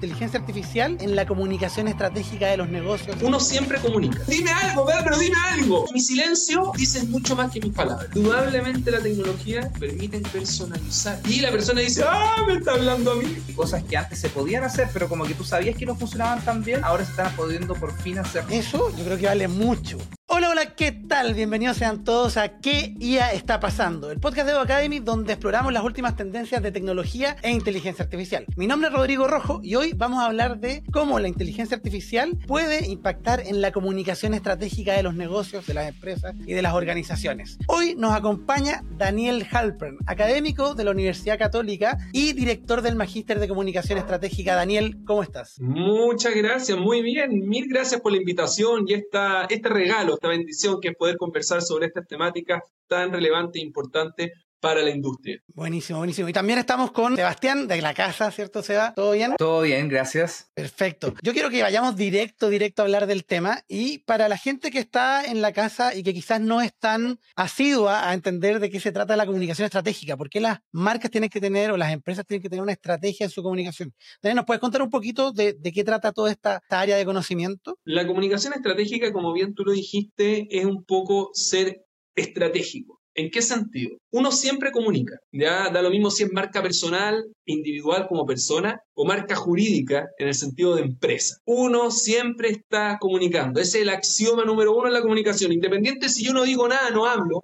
inteligencia artificial en la comunicación estratégica de los negocios. Uno siempre comunica. Dime algo, pero dime algo. Mi silencio dice mucho más que mis palabras. Indudablemente la tecnología permite personalizar. Y la persona dice, ah, me está hablando a mí. Cosas que antes se podían hacer, pero como que tú sabías que no funcionaban tan bien, ahora se están pudiendo por fin hacer. Eso yo creo que vale mucho. Hola, hola, ¿qué tal? Bienvenidos sean todos a ¿Qué IA está pasando? El podcast de Evo Academy donde exploramos las últimas tendencias de tecnología e inteligencia artificial. Mi nombre es Rodrigo Rojo y hoy vamos a hablar de cómo la inteligencia artificial puede impactar en la comunicación estratégica de los negocios, de las empresas y de las organizaciones. Hoy nos acompaña Daniel Halpern, académico de la Universidad Católica y director del Magíster de Comunicación Estratégica. Daniel, ¿cómo estás? Muchas gracias, muy bien. Mil gracias por la invitación y esta, este regalo esta bendición que es poder conversar sobre estas temáticas tan relevantes e importantes para la industria. Buenísimo, buenísimo. Y también estamos con Sebastián de la casa, ¿cierto, Seba? ¿Todo bien? Todo bien, gracias. Perfecto. Yo quiero que vayamos directo, directo a hablar del tema. Y para la gente que está en la casa y que quizás no es tan asidua a entender de qué se trata la comunicación estratégica, ¿por qué las marcas tienen que tener o las empresas tienen que tener una estrategia en su comunicación? Daniel, ¿nos puedes contar un poquito de, de qué trata toda esta, esta área de conocimiento? La comunicación estratégica, como bien tú lo dijiste, es un poco ser estratégico. ¿En qué sentido? Uno siempre comunica, ya da lo mismo si es marca personal, individual como persona, o marca jurídica en el sentido de empresa. Uno siempre está comunicando, ese es el axioma número uno en la comunicación. Independiente si yo no digo nada, no hablo,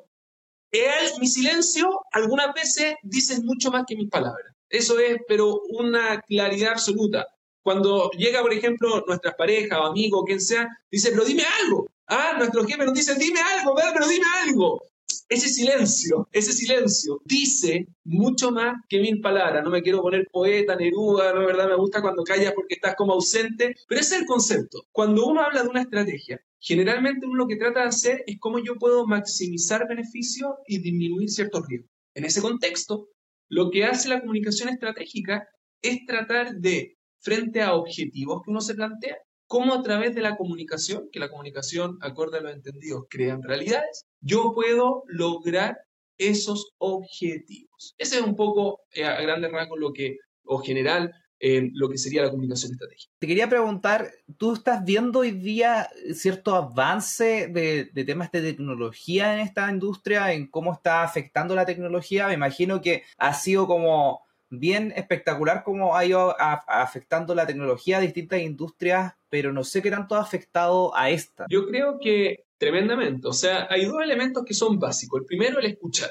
él, mi silencio algunas veces dice mucho más que mis palabras. Eso es, pero una claridad absoluta. Cuando llega, por ejemplo, nuestras parejas o amigos, quien sea, dice, pero dime algo. Ah, nuestro jefe nos dice, dime algo, pero dime algo ese silencio, ese silencio dice mucho más que mil palabras. No me quiero poner poeta, Neruda, no verdad me gusta cuando callas porque estás como ausente, pero ese es el concepto. Cuando uno habla de una estrategia, generalmente uno lo que trata de hacer es cómo yo puedo maximizar beneficios y disminuir ciertos riesgos. En ese contexto, lo que hace la comunicación estratégica es tratar de, frente a objetivos que uno se plantea, cómo a través de la comunicación, que la comunicación, acorde a los entendidos, crean realidades, yo puedo lograr esos objetivos. Ese es un poco eh, a grandes rasgos lo que, o general, eh, lo que sería la comunicación estratégica. Te quería preguntar, ¿tú estás viendo hoy día cierto avance de, de, temas de tecnología en esta industria, en cómo está afectando la tecnología? Me imagino que ha sido como bien espectacular cómo ha ido afectando la tecnología a distintas industrias, pero no sé qué tanto ha afectado a esta. Yo creo que tremendamente. O sea, hay dos elementos que son básicos. El primero, el escuchar.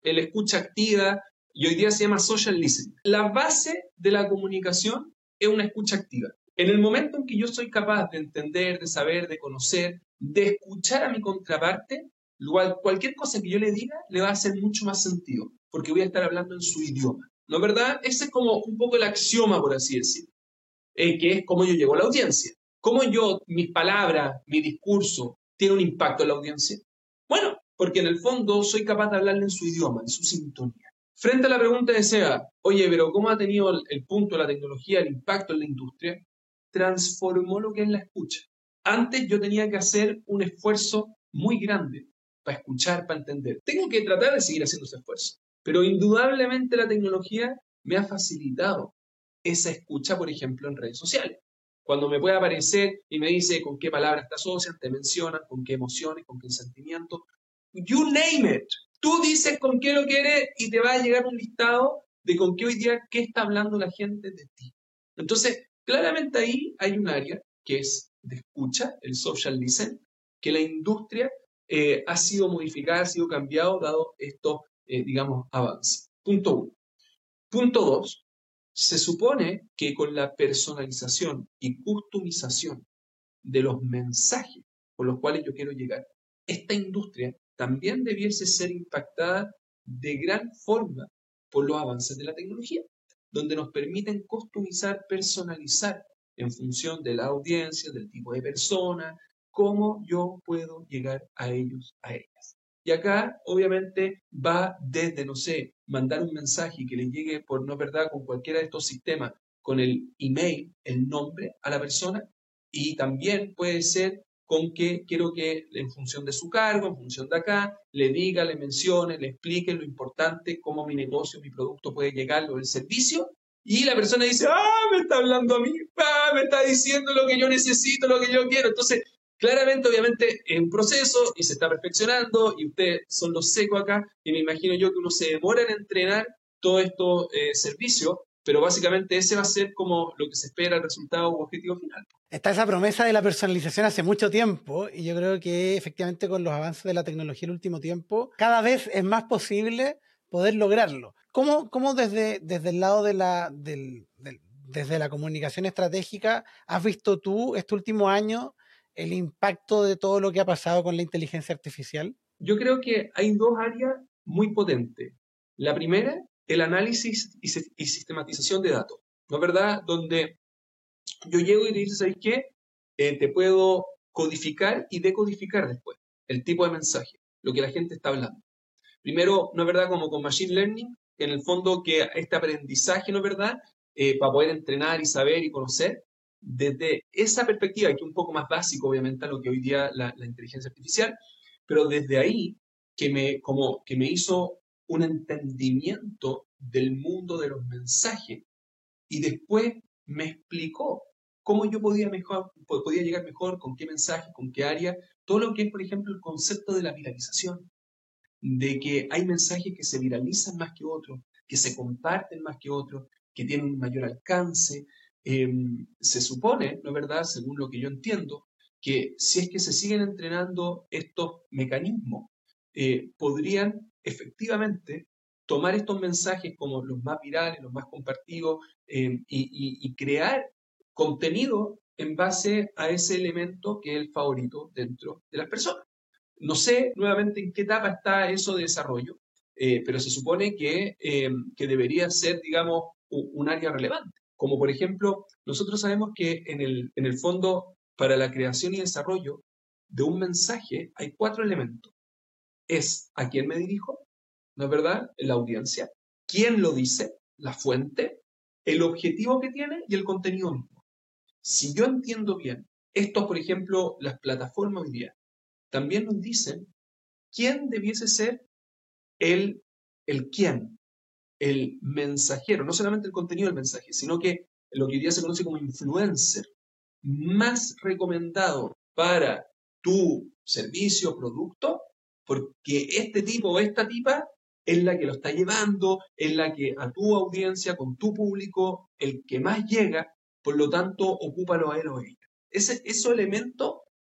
El escucha activa y hoy día se llama social listening. La base de la comunicación es una escucha activa. En el momento en que yo soy capaz de entender, de saber, de conocer, de escuchar a mi contraparte, cualquier cosa que yo le diga le va a hacer mucho más sentido, porque voy a estar hablando en su idioma. ¿No es verdad? Ese es como un poco el axioma, por así decirlo, eh, que es cómo yo llego a la audiencia. ¿Cómo yo, mis palabras, mi discurso, tiene un impacto en la audiencia? Bueno, porque en el fondo soy capaz de hablarle en su idioma, en su sintonía. Frente a la pregunta de SEA, oye, pero ¿cómo ha tenido el, el punto de la tecnología, el impacto en la industria? Transformó lo que es la escucha. Antes yo tenía que hacer un esfuerzo muy grande para escuchar, para entender. Tengo que tratar de seguir haciendo ese esfuerzo. Pero indudablemente la tecnología me ha facilitado esa escucha, por ejemplo, en redes sociales. Cuando me puede aparecer y me dice con qué palabras te asocian, te mencionan, con qué emociones, con qué sentimientos. You name it. Tú dices con qué lo quieres y te va a llegar un listado de con qué hoy día, qué está hablando la gente de ti. Entonces, claramente ahí hay un área que es de escucha, el social listen, que la industria eh, ha sido modificada, ha sido cambiado, dado estos eh, digamos, avance. Punto uno. Punto dos, se supone que con la personalización y customización de los mensajes por los cuales yo quiero llegar, esta industria también debiese ser impactada de gran forma por los avances de la tecnología, donde nos permiten customizar, personalizar en función de la audiencia, del tipo de persona, cómo yo puedo llegar a ellos, a ellas. Y acá, obviamente, va desde, no sé, mandar un mensaje que le llegue por no verdad con cualquiera de estos sistemas, con el email, el nombre a la persona, y también puede ser con que quiero que en función de su cargo, en función de acá, le diga, le mencione, le explique lo importante, cómo mi negocio, mi producto puede llegar, o el servicio, y la persona dice, ah, me está hablando a mí, ah, me está diciendo lo que yo necesito, lo que yo quiero. Entonces, claramente, obviamente, es un proceso y se está perfeccionando y ustedes son los secos acá y me imagino yo que uno se demora en entrenar todos estos eh, servicios, pero básicamente ese va a ser como lo que se espera, el resultado o objetivo final. Está esa promesa de la personalización hace mucho tiempo y yo creo que efectivamente con los avances de la tecnología en el último tiempo, cada vez es más posible poder lograrlo. ¿Cómo, cómo desde, desde el lado de la, desde la comunicación estratégica has visto tú este último año el impacto de todo lo que ha pasado con la inteligencia artificial? Yo creo que hay dos áreas muy potentes. La primera, el análisis y, sistematización de datos, ¿no es verdad? Donde yo llego y te dices, ¿sabes qué? Eh, te puedo codificar y decodificar después el tipo de mensaje, lo que la gente está hablando. Primero, ¿no es verdad? Como con Machine Learning, en el fondo que este aprendizaje, ¿no es verdad? Eh, para poder entrenar y saber y conocer, desde esa perspectiva, que es un poco más básico, obviamente, a lo que hoy día la, inteligencia artificial, pero desde ahí que me, como, que me hizo un entendimiento del mundo de los mensajes y después me explicó cómo yo podía, mejor, podía llegar mejor, con qué mensaje, con qué área, todo lo que es, por ejemplo, el concepto de la viralización de que hay mensajes que se viralizan más que otros, que se comparten más que otros, que tienen un mayor alcance. Em, se supone, ¿no es verdad?, según lo que yo entiendo, que si es que se siguen entrenando estos mecanismos, eh, podrían efectivamente tomar estos mensajes como los más virales, los más compartidos, em, y, crear contenido en base a ese elemento que es el favorito dentro de las personas. No sé nuevamente en qué etapa está eso de desarrollo, eh, pero se supone que, eh, que, debería ser, digamos, un, área relevante. Como por ejemplo, nosotros sabemos que en el, en el fondo, para la creación y desarrollo de un mensaje hay cuatro elementos. Es a quién me dirijo, ¿no es verdad? La audiencia. ¿Quién lo dice? La fuente. El objetivo que tiene y el contenido mismo. Si yo entiendo bien, esto, por ejemplo, las plataformas hoy día, también nos dicen quién debiese ser el, el quién, el mensajero, no solamente el contenido del mensaje, sino que lo que hoy día se conoce como influencer, más recomendado para tu servicio o producto, porque este tipo o esta tipa es la que lo está llevando, es la que a tu audiencia, con tu público, el que más llega, por lo tanto, ocúpalo a él o a ella. Ese, esos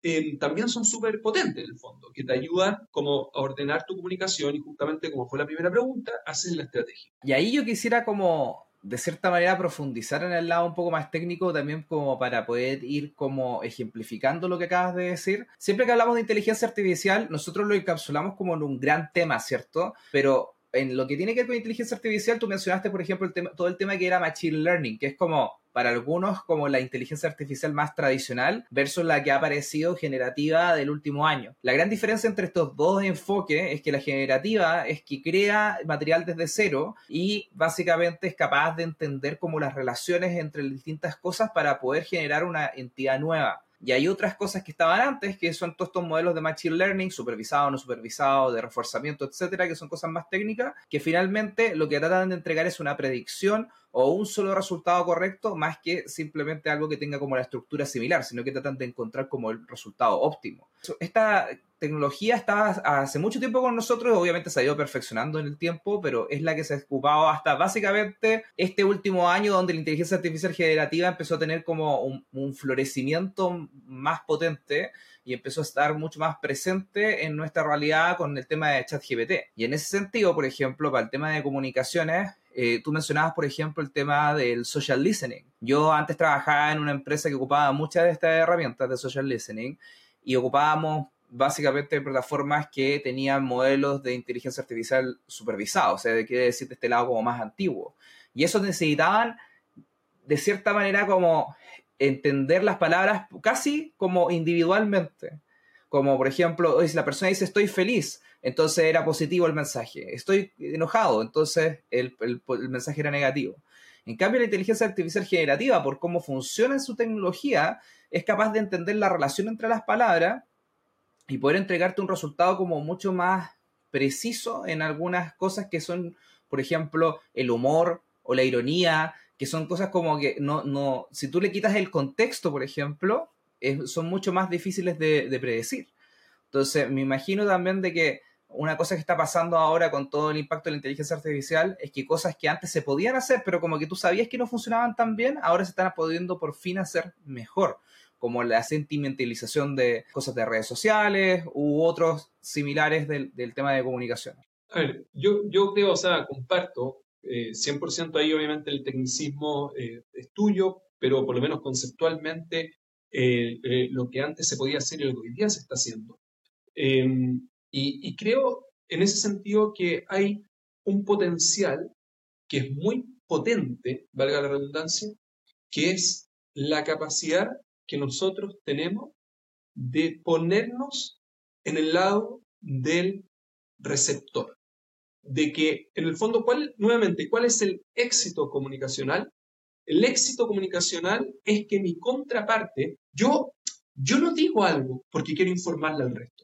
Em, también son súper potentes en el fondo, que te ayudan como a ordenar tu comunicación y justamente como fue la primera pregunta, haces la estrategia. Y ahí yo quisiera como de cierta manera profundizar en el lado un poco más técnico también como para poder ir como ejemplificando lo que acabas de decir. Siempre que hablamos de inteligencia artificial, nosotros lo encapsulamos como en un gran tema, ¿cierto? Pero en lo que tiene que ver con inteligencia artificial, tú mencionaste, por ejemplo, el tema, todo el tema que era machine learning, que es como para algunos como la inteligencia artificial más tradicional versus la que ha aparecido generativa del último año. La gran diferencia entre estos dos enfoques es que la generativa es que crea material desde cero y básicamente es capaz de entender como las relaciones entre distintas cosas para poder generar una entidad nueva. Y hay otras cosas que estaban antes, que son todos estos modelos de Machine Learning, supervisado, no supervisado, de reforzamiento, etcétera, que son cosas más técnicas, que finalmente lo que tratan de entregar es una predicción o un solo resultado correcto, más que simplemente algo que tenga como la estructura similar, sino que tratan de encontrar como el resultado óptimo. Esta tecnología estaba hace mucho tiempo con nosotros, obviamente se ha ido perfeccionando en el tiempo, pero es la que se ha ocupado hasta básicamente este último año donde la inteligencia artificial generativa empezó a tener como un, florecimiento más potente y empezó a estar mucho más presente en nuestra realidad con el tema de ChatGPT. Y en ese sentido, por ejemplo, para el tema de comunicaciones, eh, tú mencionabas, por ejemplo, el tema del social listening. Yo antes trabajaba en una empresa que ocupaba muchas de estas herramientas de social listening y ocupábamos básicamente plataformas que tenían modelos de inteligencia artificial supervisados, o sea, de quiere decir de este lado como más antiguo. Y eso necesitaban, de cierta manera, como entender las palabras casi como individualmente. Como por ejemplo, si la persona dice estoy feliz, entonces era positivo el mensaje. Estoy enojado, entonces el, el mensaje era negativo. En cambio, la inteligencia artificial generativa, por cómo funciona su tecnología, es capaz de entender la relación entre las palabras y poder entregarte un resultado como mucho más preciso en algunas cosas que son, por ejemplo, el humor o la ironía, que son cosas como que no, no, si tú le quitas el contexto, por ejemplo, son mucho más difíciles de, de predecir. Entonces, me imagino también de que una cosa que está pasando ahora con todo el impacto de la inteligencia artificial es que cosas que antes se podían hacer, pero como que tú sabías que no funcionaban tan bien, ahora se están pudiendo por fin hacer mejor, como la sentimentalización de cosas de redes sociales u otros similares del, tema de comunicación. A ver, yo, yo creo, o sea, comparto eh, 100% ahí obviamente el tecnicismo eh, es tuyo, pero por lo menos conceptualmente eh, eh, lo que antes se podía hacer y lo que hoy día se está haciendo. Em, y, creo en ese sentido que hay un potencial que es muy potente, valga la redundancia, que es la capacidad que nosotros tenemos de ponernos en el lado del receptor. De que, en el fondo, ¿cuál, nuevamente, ¿cuál es el éxito comunicacional? El éxito comunicacional es que mi contraparte, yo, yo no digo algo porque quiero informarle al resto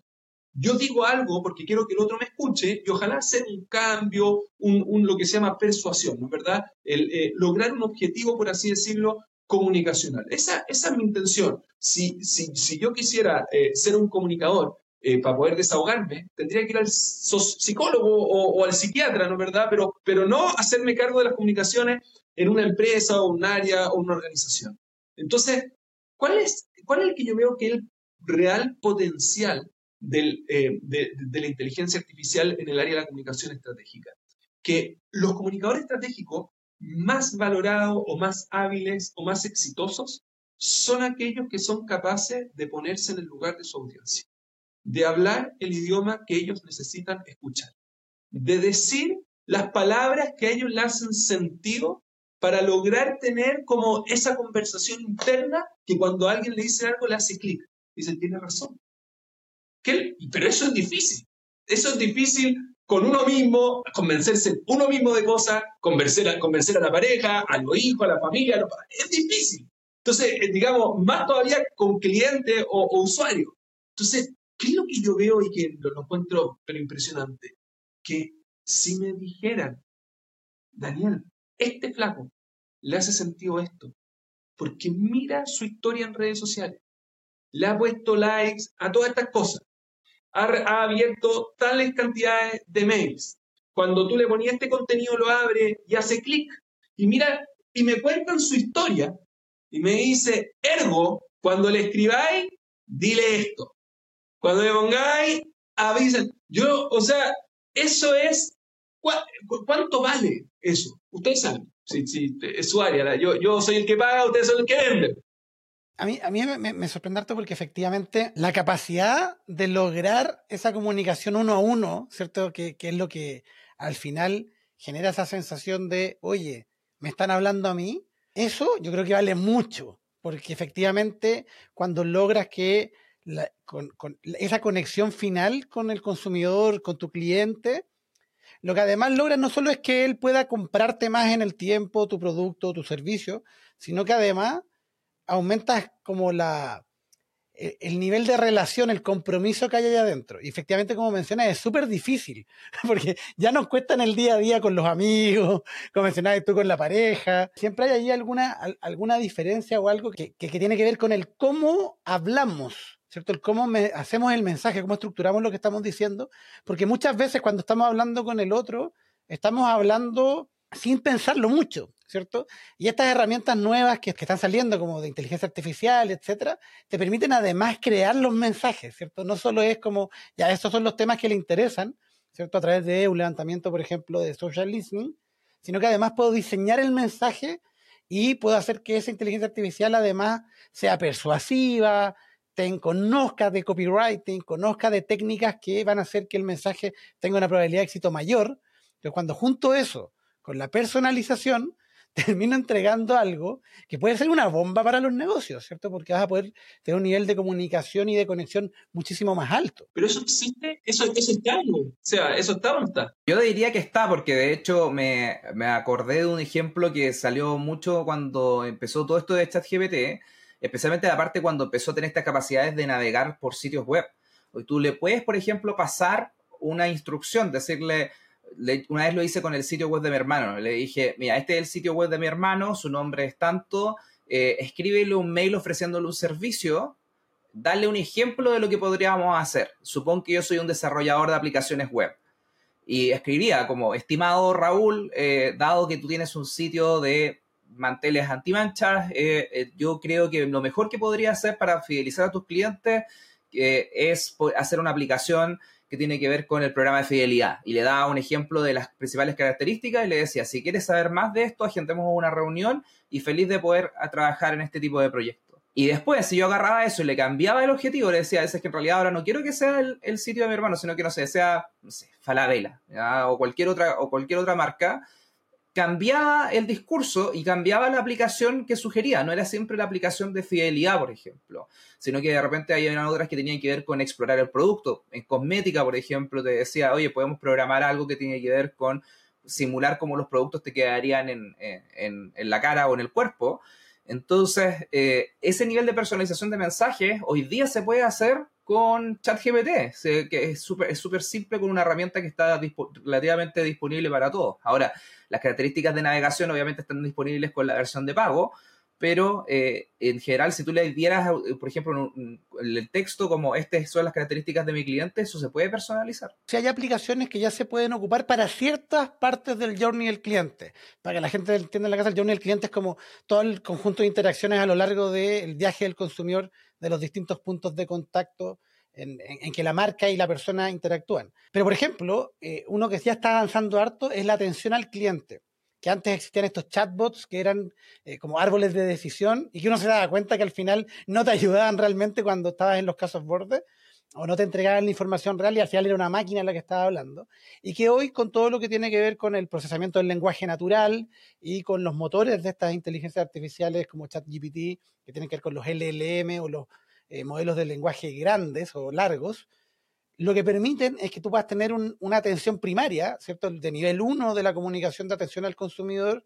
yo digo algo porque quiero que el otro me escuche y ojalá hacer un cambio, un, lo que se llama persuasión, ¿no es verdad? Eh, lograr un objetivo, por así decirlo, comunicacional. Esa, esa es mi intención. Si, si, si yo quisiera eh, ser un comunicador eh, para poder desahogarme, tendría que ir al psicólogo o, al psiquiatra, ¿no verdad? Pero, pero no hacerme cargo de las comunicaciones en una empresa o un área o una organización. Entonces, ¿cuál es, cuál es el que yo veo que es el real potencial eh, de, la inteligencia artificial en el área de la comunicación estratégica. Que los comunicadores estratégicos más valorados o más hábiles o más exitosos son aquellos que son capaces de ponerse en el lugar de su audiencia, de hablar el idioma que ellos necesitan escuchar, de decir las palabras que a ellos le hacen sentido para lograr tener como esa conversación interna que cuando alguien le dice algo le hace clic. Dice, tiene razón pero eso es difícil. Eso es difícil con uno mismo, convencerse uno mismo de cosas, convencer a, convencer a la pareja, a los hijos, a la familia. es difícil. Entonces, eh, digamos, más todavía con cliente o, usuario. Entonces, ¿qué es lo que yo veo y que lo, encuentro pero impresionante? Que si me dijeran, Daniel, este flaco le hace sentido esto, porque mira su historia en redes sociales, le ha puesto likes a todas estas cosas, ha, abierto tales cantidades de mails. Cuando tú le ponías este contenido, lo abre y hace clic. Y mira, y me cuentan su historia. Y me dice, ergo, cuando le escribáis, dile esto. Cuando le pongáis, avisen. Yo, o sea, eso es, ¿cuánto vale eso? Ustedes saben, si, es su área. Yo, yo soy el que paga, ustedes son el que venden. A mí, a mí me, me, sorprende harto porque efectivamente la capacidad de lograr esa comunicación uno a uno, ¿cierto? Que, que, es lo que al final genera esa sensación de, oye, me están hablando a mí. Eso yo creo que vale mucho, porque efectivamente cuando logras que con, con esa conexión final con el consumidor, con tu cliente, lo que además logras no solo es que él pueda comprarte más en el tiempo tu producto, tu servicio, sino que además aumentas como la, e, el nivel de relación, el compromiso que hay allá adentro. Y efectivamente, como mencionas, es súper difícil, porque ya nos cuesta en el día a día con los amigos, como mencionabas tú con la pareja. Siempre hay ahí alguna, alguna diferencia o algo que, que, tiene que ver con el cómo hablamos, ¿cierto? El cómo me, hacemos el mensaje, cómo estructuramos lo que estamos diciendo, porque muchas veces cuando estamos hablando con el otro, estamos hablando sin pensarlo mucho. ¿cierto? Y estas herramientas nuevas que, están saliendo, como de inteligencia artificial, etcétera, te permiten además crear los mensajes, ¿cierto? No solo es como, ya, estos son los temas que le interesan, ¿cierto? A través de un levantamiento, por ejemplo, de social listening, sino que además puedo diseñar el mensaje y puedo hacer que esa inteligencia artificial además sea persuasiva, ten, conozca de copywriting, conozca de técnicas que van a hacer que el mensaje tenga una probabilidad de éxito mayor. Entonces, cuando junto eso con la personalización, termino entregando algo que puede ser una bomba para los negocios, ¿cierto? Porque vas a poder tener un nivel de comunicación y de conexión muchísimo más alto. Pero eso existe, eso, eso está, o sea, eso está o no está. Yo diría que está, porque de hecho me, me acordé de un ejemplo que salió mucho cuando empezó todo esto de ChatGPT, especialmente la parte cuando empezó a tener estas capacidades de navegar por sitios web. Hoy tú le puedes, por ejemplo, pasar una instrucción, decirle, una vez lo hice con el sitio web de mi hermano. Le dije, mira, este es el sitio web de mi hermano, su nombre es tanto, eh, escríbele un mail ofreciéndole un servicio, dale un ejemplo de lo que podríamos hacer. Supongo que yo soy un desarrollador de aplicaciones web. Y escribiría como, estimado Raúl, eh, dado que tú tienes un sitio de manteles antimanchas, eh, eh, yo creo que lo mejor que podría hacer para fidelizar a tus clientes es hacer una aplicación que tiene que ver con el programa de fidelidad. Y le da un ejemplo de las principales características y le decía, si quieres saber más de esto, agendemos una reunión y feliz de poder trabajar en este tipo de proyectos. Y después, si yo agarraba eso y le cambiaba el objetivo, le decía, es que en realidad ahora no quiero que sea el, sitio de mi hermano, sino que, no sé, sea, no Falabella, o cualquier otra, o cualquier otra marca, cambiaba el discurso y cambiaba la aplicación que sugería. No era siempre la aplicación de fidelidad, por ejemplo, sino que de repente había otras que tenían que ver con explorar el producto. En cosmética, por ejemplo, te decía, oye, podemos programar algo que tiene que ver con simular cómo los productos te quedarían en, la cara o en el cuerpo. Entonces, eh, ese nivel de personalización de mensajes hoy día se puede hacer con ChatGPT, que es súper es simple con una herramienta que está relativamente disponible para todos. Ahora, las características de navegación obviamente están disponibles con la versión de pago, pero eh, en general, si tú le dieras, eh, por ejemplo, el texto como estas son las características de mi cliente, eso se puede personalizar. Si hay aplicaciones que ya se pueden ocupar para ciertas partes del journey del cliente, para que la gente entienda en la casa, el journey del cliente es como todo el conjunto de interacciones a lo largo del viaje del consumidor de los distintos puntos de contacto en, que la marca y la persona interactúan. Pero, por ejemplo, eh, uno que ya está avanzando harto es la atención al cliente. Que antes existían estos chatbots que eran eh, como árboles de decisión y que uno se daba cuenta que al final no te ayudaban realmente cuando estabas en los casos bordes o no te entregaban la información real y al final era una máquina la que estaba hablando. Y que hoy, con todo lo que tiene que ver con el procesamiento del lenguaje natural y con los motores de estas inteligencias artificiales como ChatGPT, que tienen que ver con los LLM o los eh, modelos de lenguaje grandes o largos, lo que permiten es que tú puedas tener una atención primaria, ¿cierto? De nivel 1 de la comunicación de atención al consumidor,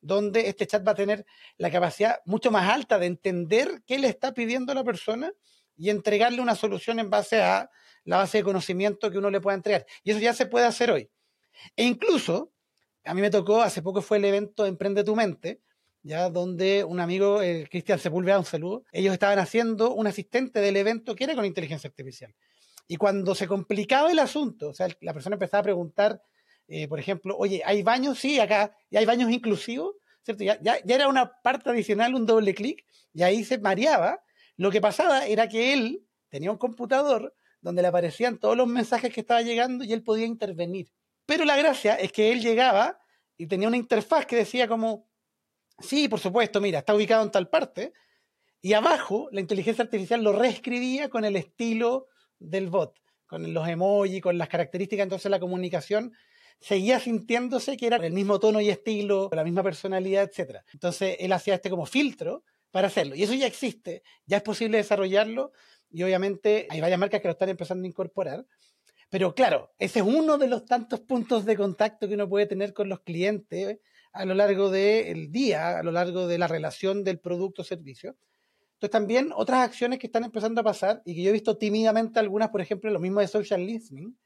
donde este chat va a tener la capacidad mucho más alta de entender qué le está pidiendo la persona y entregarle una solución en base a la base de conocimiento que uno le pueda entregar. Y eso ya se puede hacer hoy. E incluso, a mí me tocó, hace poco fue el evento Emprende tu Mente, ya donde un amigo, el Cristian Sepúlveda, un saludo, ellos estaban haciendo un asistente del evento que era con inteligencia artificial. Y cuando se complicaba el asunto, o sea, la persona empezaba a preguntar, eh, por ejemplo, oye, ¿hay baños? Sí, acá, ¿y hay baños inclusivos? ¿Cierto? Ya, ya, ya era una parte adicional, un doble clic, y ahí se mareaba. Lo que pasaba era que él tenía un computador donde le aparecían todos los mensajes que estaba llegando y él podía intervenir. Pero la gracia es que él llegaba y tenía una interfaz que decía como, Sí, por supuesto, mira, está ubicado en tal parte. Y abajo, la inteligencia artificial lo reescribía con el estilo del bot, con los emojis, con las características. Entonces la comunicación seguía sintiéndose que era el mismo tono y estilo, la misma personalidad, etc. Entonces él hacía este como filtro para hacerlo. Y eso ya existe, ya es posible desarrollarlo y obviamente hay varias marcas que lo están empezando a incorporar. Pero claro, ese es uno de los tantos puntos de contacto que uno puede tener con los clientes a lo largo del día, a lo largo de la relación del producto o servicio. Entonces también otras acciones que están empezando a pasar y que yo he visto tímidamente algunas, por ejemplo, lo mismo de social listening,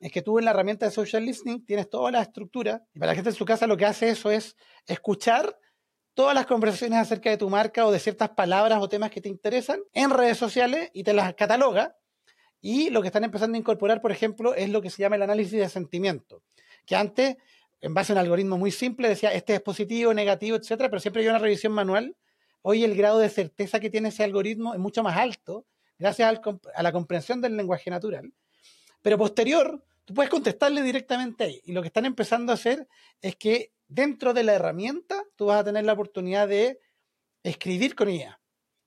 es que tú en la herramienta de social listening tienes toda la estructura y para la gente en su casa lo que hace eso es escuchar todas las conversaciones acerca de tu marca o de ciertas palabras o temas que te interesan en redes sociales y te las cataloga. Y lo que están empezando a incorporar, por ejemplo, es lo que se llama el análisis de sentimiento, que antes en base a un algoritmo muy simple, decía este es positivo, negativo, etcétera, pero siempre hay una revisión manual. Hoy el grado de certeza que tiene ese algoritmo es mucho más alto, gracias a la comprensión del lenguaje natural. Pero posterior, tú puedes contestarle directamente ahí. Y lo que están empezando a hacer es que dentro de la herramienta tú vas a tener la oportunidad de escribir con ella.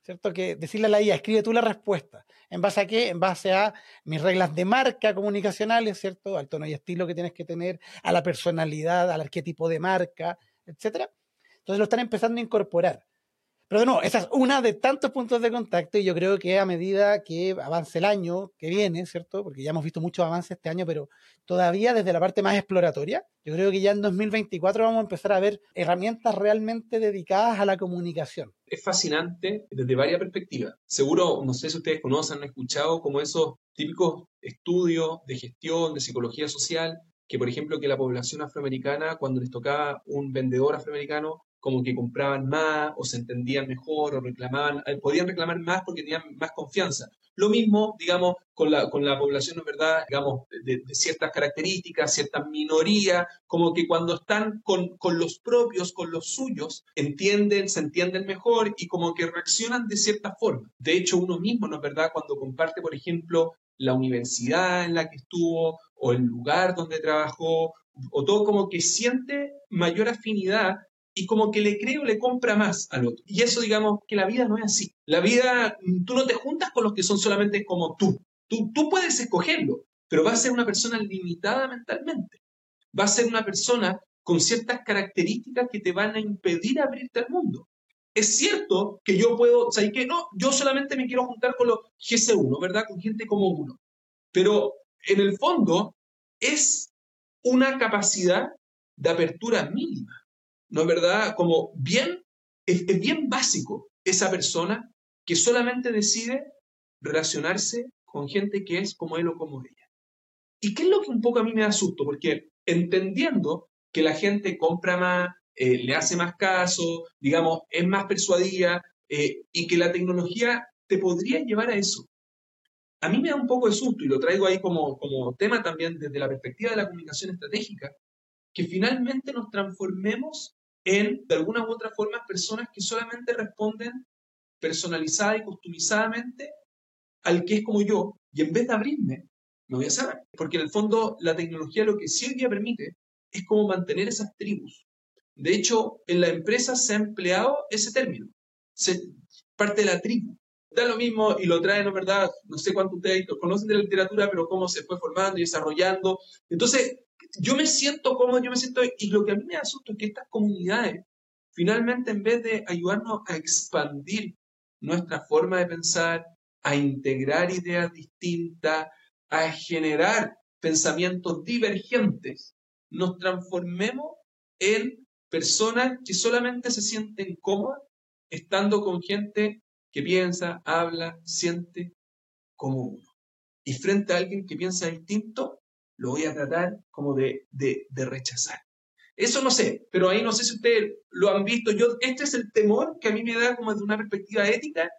¿cierto? Que decirle a la IA, escribe tú la respuesta. ¿En base a qué? En base a mis reglas de marca comunicacionales, ¿cierto? Al tono y estilo que tienes que tener, a la personalidad, al arquetipo de marca, etcétera. Entonces lo están empezando a incorporar. Pero no, esa es una de tantos puntos de contacto y yo creo que a medida que avance el año que viene, ¿cierto? Porque ya hemos visto muchos avances este año, pero todavía desde la parte más exploratoria, yo creo que ya en 2024 vamos a empezar a ver herramientas realmente dedicadas a la comunicación. Es fascinante desde varias perspectivas. Seguro, no sé si ustedes conocen, han escuchado como esos típicos estudios de gestión, de psicología social, que, por ejemplo, que la población afroamericana, cuando les tocaba un vendedor afroamericano, como que compraban más o se entendían mejor o reclamaban, eh, podían reclamar más porque tenían más confianza. Lo mismo, digamos, con la, con la población, ¿no verdad? Digamos, de, ciertas características, ciertas minorías, como que cuando están con, con, los propios, con los suyos, entienden, se entienden mejor y como que reaccionan de cierta forma. De hecho, uno mismo, ¿no es verdad? Cuando comparte, por ejemplo, la universidad en la que estuvo o el lugar donde trabajó, o todo como que siente mayor afinidad y como que le creo, le compra más al otro. Y eso, digamos, que la vida no es así. La vida, tú no te juntas con los que son solamente como tú. Tú, tú puedes escogerlo, pero va a ser una persona limitada mentalmente. Va a ser una persona con ciertas características que te van a impedir abrirte al mundo. Es cierto que yo puedo, o sea, que no, yo solamente me quiero juntar con los GC1, ¿verdad? Con gente como uno. Pero en el fondo es una capacidad de apertura mínima. ¿No es verdad? Como bien, es, bien básico esa persona que solamente decide relacionarse con gente que es como él o como ella. ¿Y qué es lo que un poco a mí me asusto? Porque entendiendo que la gente compra más, eh, le hace más caso, digamos, es más persuadida eh, y que la tecnología te podría llevar a eso. A mí me da un poco de susto y lo traigo ahí como, como tema también desde la perspectiva de la comunicación estratégica, que finalmente nos transformemos en, de alguna u otra forma, personas que solamente responden personalizada y customizadamente al que es como yo, y en vez de abrirme, me voy a cerrar. Porque en el fondo la tecnología lo que sí hoy día permite es como mantener esas tribus. De hecho, en la empresa se ha empleado ese término, se, parte de la tribu. Da lo mismo y lo traen, ¿no verdad? No sé cuánto ustedes conocen de la literatura, pero cómo se fue formando y desarrollando. Entonces, yo me siento cómodo, yo me siento, y lo que a mí me asusta es que estas comunidades, finalmente, en vez de ayudarnos a expandir nuestra forma de pensar, a integrar ideas distintas, a generar pensamientos divergentes, nos transformemos en personas que solamente se sienten cómodas estando con gente que piensa, habla, siente como uno. Y frente a alguien que piensa distinto, lo voy a tratar como de, de, rechazar. Eso no sé, pero ahí no sé si ustedes lo han visto. Yo, este es el temor que a mí me da como de una perspectiva ética,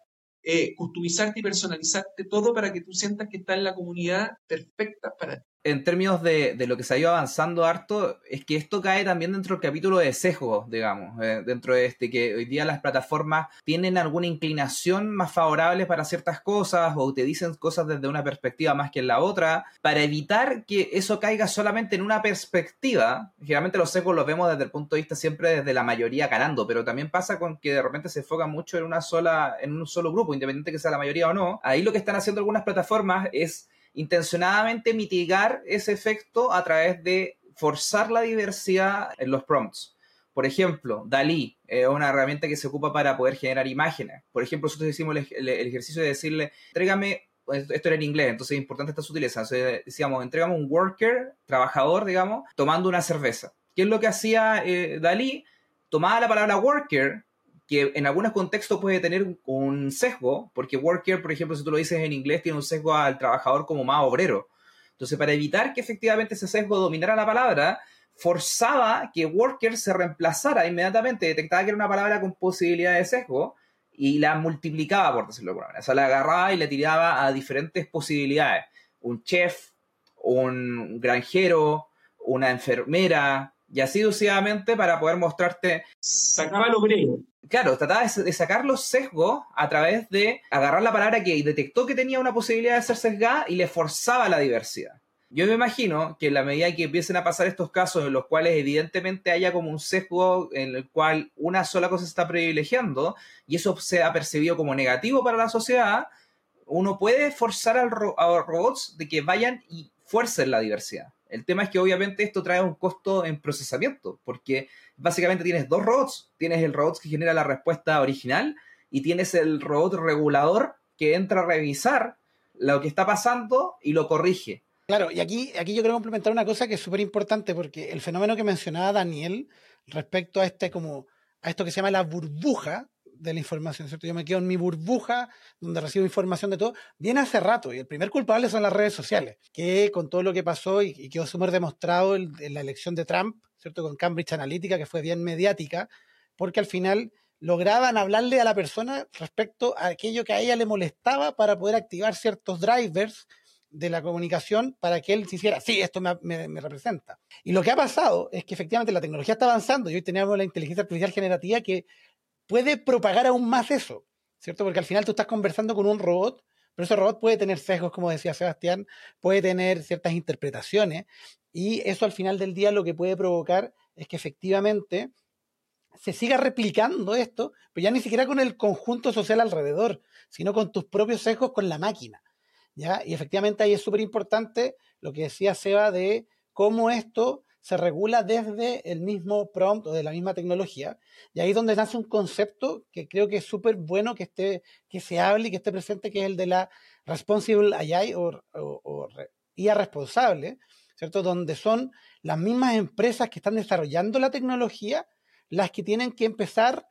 eh, customizarte y personalizarte todo para que tú sientas que está en la comunidad perfecta para ti en términos de, lo que se ha ido avanzando harto, es que esto cae también dentro del capítulo de sesgo, digamos, eh, dentro de este, que hoy día las plataformas tienen alguna inclinación más favorable para ciertas cosas o te dicen cosas desde una perspectiva más que en la otra, para evitar que eso caiga solamente en una perspectiva. Generalmente los sesgos los vemos desde el punto de vista siempre desde la mayoría ganando, pero también pasa con que de repente se enfoca mucho en una sola, en un solo grupo, independiente que sea la mayoría o no. Ahí lo que están haciendo algunas plataformas es intencionadamente mitigar ese efecto a través de forzar la diversidad en los prompts. Por ejemplo, Dalí es una herramienta que se ocupa para poder generar imágenes. Por ejemplo, nosotros hicimos el, ejercicio de decirle, entrégame, esto era en inglés, entonces es importante esta sutileza. Entonces decíamos, entregame un worker, trabajador, digamos, tomando una cerveza. ¿Qué es lo que hacía eh, Dalí? Tomaba la palabra worker, que en algunos contextos puede tener un sesgo, porque worker, por ejemplo, si tú lo dices en inglés, tiene un sesgo al trabajador como más obrero. Entonces, para evitar que efectivamente ese sesgo dominara la palabra, forzaba que worker se reemplazara inmediatamente, detectaba que era una palabra con posibilidad de sesgo y la multiplicaba, por decirlo de alguna manera. O sea, la agarraba y le tiraba a diferentes posibilidades. Un chef, un granjero, una enfermera, y así sucesivamente para poder mostrarte. Sacaba lo griego. Claro, trataba de sacar los sesgos a través de agarrar la palabra que detectó que tenía una posibilidad de ser sesgada y le forzaba la diversidad. Yo me imagino que en la medida que empiecen a pasar estos casos en los cuales evidentemente haya como un sesgo en el cual una sola cosa se está privilegiando y eso sea percibido como negativo para la sociedad, uno puede forzar a los robots de que vayan y fuercen la diversidad. El tema es que obviamente esto trae un costo en procesamiento, porque básicamente tienes dos robots. Tienes el robot que genera la respuesta original y tienes el robot regulador que entra a revisar lo que está pasando y lo corrige. Claro, y aquí, aquí yo quiero complementar una cosa que es súper importante, porque el fenómeno que mencionaba Daniel respecto a este como a esto que se llama la burbuja de la información, ¿cierto? Yo me quedo en mi burbuja donde recibo información de todo, viene hace rato y el primer culpable son las redes sociales, que con todo lo que pasó y, y quedó súper demostrado en, la elección de Trump, ¿cierto? Con Cambridge Analytica, que fue bien mediática, porque al final lograban hablarle a la persona respecto a aquello que a ella le molestaba para poder activar ciertos drivers de la comunicación para que él se hiciera, sí, esto me, representa. Y lo que ha pasado es que efectivamente la tecnología está avanzando y hoy tenemos la inteligencia artificial generativa que puede propagar aún más eso, ¿cierto? Porque al final tú estás conversando con un robot, pero ese robot puede tener sesgos, como decía Sebastián, puede tener ciertas interpretaciones y eso al final del día lo que puede provocar es que efectivamente se siga replicando esto, pero ya ni siquiera con el conjunto social alrededor, sino con tus propios sesgos con la máquina. ¿ya? Y efectivamente ahí es súper importante lo que decía Seba de cómo esto se regula desde el mismo prompt o de la misma tecnología. Y ahí es donde nace un concepto que creo que es súper bueno que, esté, que se hable y que esté presente, que es el de la Responsible AI o, o IA responsable, ¿cierto? Donde son las mismas empresas que están desarrollando la tecnología las que tienen que empezar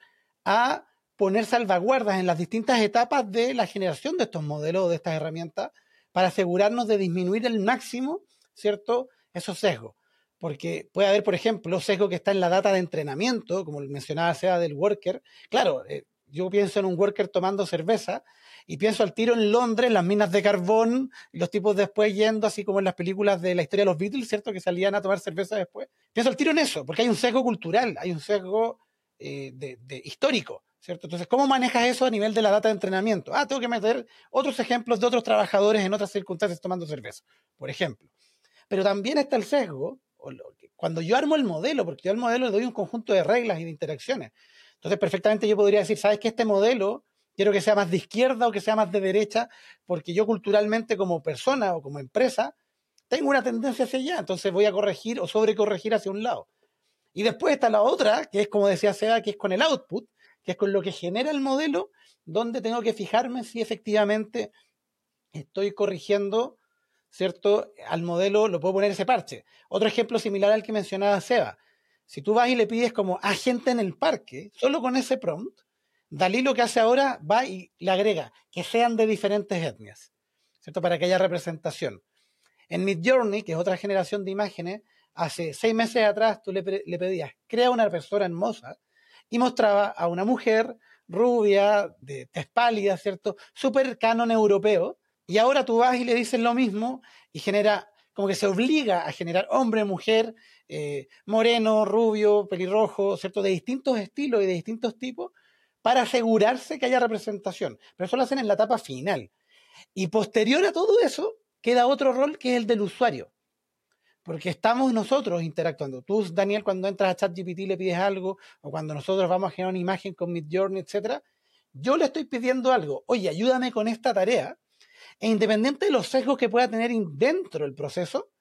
a poner salvaguardas en las distintas etapas de la generación de estos modelos o de estas herramientas para asegurarnos de disminuir el máximo, ¿cierto?, esos sesgos. Porque puede haber, por ejemplo, sesgo que está en la data de entrenamiento, como mencionaba sea del worker. Claro, eh, yo pienso en un worker tomando cerveza y pienso al tiro en Londres, las minas de carbón, los tipos después yendo, así como en las películas de la historia de los Beatles, ¿cierto? Que salían a tomar cerveza después. Pienso al tiro en eso, porque hay un sesgo cultural, hay un sesgo eh, de, histórico, ¿cierto? Entonces, ¿cómo manejas eso a nivel de la data de entrenamiento? Ah, tengo que meter otros ejemplos de otros trabajadores en otras circunstancias tomando cerveza, por ejemplo. Pero también está el sesgo, cuando yo armo el modelo, porque yo al modelo le doy un conjunto de reglas y de interacciones. Entonces, perfectamente yo podría decir, ¿sabes que este modelo quiero que sea más de izquierda o que sea más de derecha, porque yo culturalmente como persona o como empresa tengo una tendencia hacia allá, entonces voy a corregir o sobrecorregir hacia un lado. Y después está la otra, que es como decía Seba, que es con el output, que es con lo que genera el modelo, donde tengo que fijarme si efectivamente estoy corrigiendo, ¿cierto? Al modelo lo puedo poner ese parche. Otro ejemplo similar al que mencionaba Seba. Si tú vas y le pides como agente en el parque, solo con ese prompt, Dalí lo que hace ahora va y le agrega que sean de diferentes etnias, ¿cierto? Para que haya representación. En Midjourney, que es otra generación de imágenes, hace seis meses atrás tú le, pedías, crea una persona hermosa y mostraba a una mujer rubia, de tez pálida, ¿cierto? Súper canon europeo. Y ahora tú vas y le dices lo mismo y genera, como que se obliga a generar hombre, mujer, eh, moreno, rubio, pelirrojo, ¿cierto? De distintos estilos y de distintos tipos para asegurarse que haya representación. Pero eso lo hacen en la etapa final. Y posterior a todo eso, queda otro rol que es el del usuario. Porque estamos nosotros interactuando. Tú, Daniel, cuando entras a ChatGPT le pides algo, o cuando nosotros vamos a generar una imagen con Midjourney, etc., yo le estoy pidiendo algo. Oye, ayúdame con esta tarea. E independiente de los sesgos que pueda tener dentro del proceso,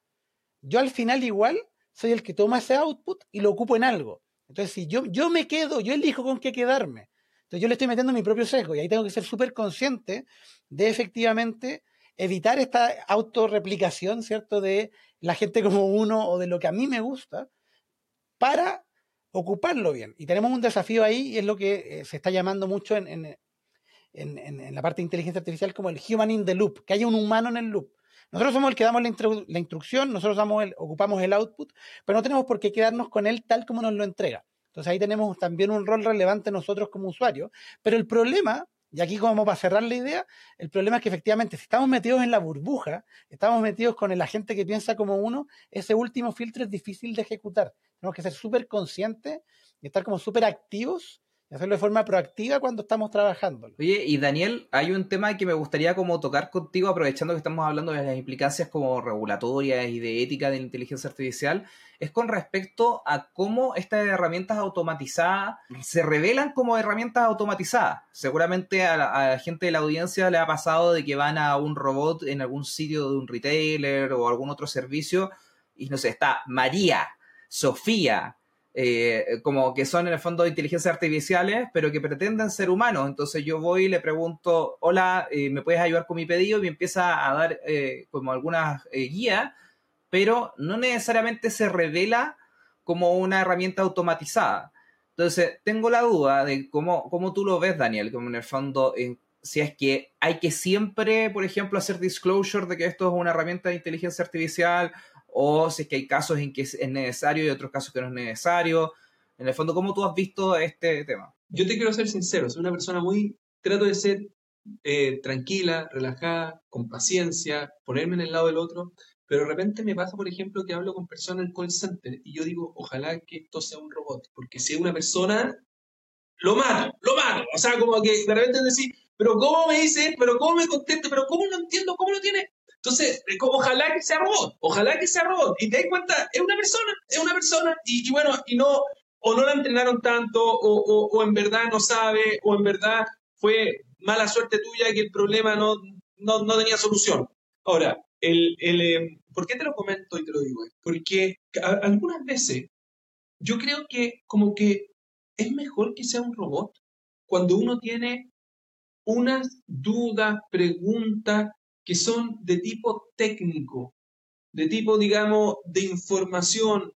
yo al final igual soy el que toma ese output y lo ocupo en algo. Entonces, si yo, yo me quedo, yo elijo con qué quedarme. Entonces yo le estoy metiendo mi propio sesgo y ahí tengo que ser súper consciente de efectivamente evitar esta autorreplicación, ¿cierto? De la gente como uno o de lo que a mí me gusta para ocuparlo bien. Y tenemos un desafío ahí y es lo que eh, se está llamando mucho en, en, en, la parte de inteligencia artificial como el human in the loop, que haya un humano en el loop. Nosotros somos el que damos la, la instrucción, nosotros damos el, ocupamos el output, pero no tenemos por qué quedarnos con él tal como nos lo entrega. Entonces ahí tenemos también un rol relevante nosotros como usuarios. Pero el problema, y aquí como para cerrar la idea, el problema es que efectivamente si estamos metidos en la burbuja, estamos metidos con el agente que piensa como uno, ese último filtro es difícil de ejecutar. Tenemos que ser súper conscientes y estar como súper activos hacerlo de forma proactiva cuando estamos trabajando. Oye, y Daniel, hay un tema que me gustaría como tocar contigo, aprovechando que estamos hablando de las implicancias como regulatorias y de ética de la inteligencia artificial, es con respecto a cómo estas herramientas automatizadas se revelan como herramientas automatizadas. Seguramente a la, gente de la audiencia le ha pasado de que van a un robot en algún sitio de un retailer o algún otro servicio y no sé, está María, Sofía, eh, como que son en el fondo inteligencias artificiales, pero que pretenden ser humanos. Entonces yo voy y le pregunto, hola, eh, ¿me puedes ayudar con mi pedido? Y me empieza a dar eh, como algunas guías, pero no necesariamente se revela como una herramienta automatizada. Entonces, tengo la duda de cómo, cómo tú lo ves, Daniel, como en el fondo, si es que hay que siempre, por ejemplo, hacer disclosure de que esto es una herramienta de inteligencia artificial, o si es que hay casos en que es necesario y otros casos que no es necesario. En el fondo, ¿cómo tú has visto este tema? Yo te quiero ser sincero, soy una persona muy, trato de ser eh, tranquila, relajada, con paciencia, ponerme en el lado del otro, pero de repente me pasa, por ejemplo, que hablo con personas en call center y yo digo, ojalá que esto sea un robot, porque si es una persona, lo mato, lo mato. O sea, como que de repente decir, pero ¿cómo me dice? ¿Pero cómo me contesta? ¿Pero cómo no entiendo? ¿Cómo lo tiene? Entonces, eh, ojalá que sea robot, ojalá que sea robot. Y te das cuenta, es una persona, es una persona. Y, bueno, y no, o no la entrenaron tanto, o, o, en verdad no sabe, o en verdad fue mala suerte tuya que el problema no, no, no tenía solución. Ahora, el, el, em, ¿por qué te lo comento y te lo digo? Porque algunas veces yo creo que como que es mejor que sea un robot cuando uno tiene unas dudas, preguntas que son de tipo técnico, de tipo, digamos, de información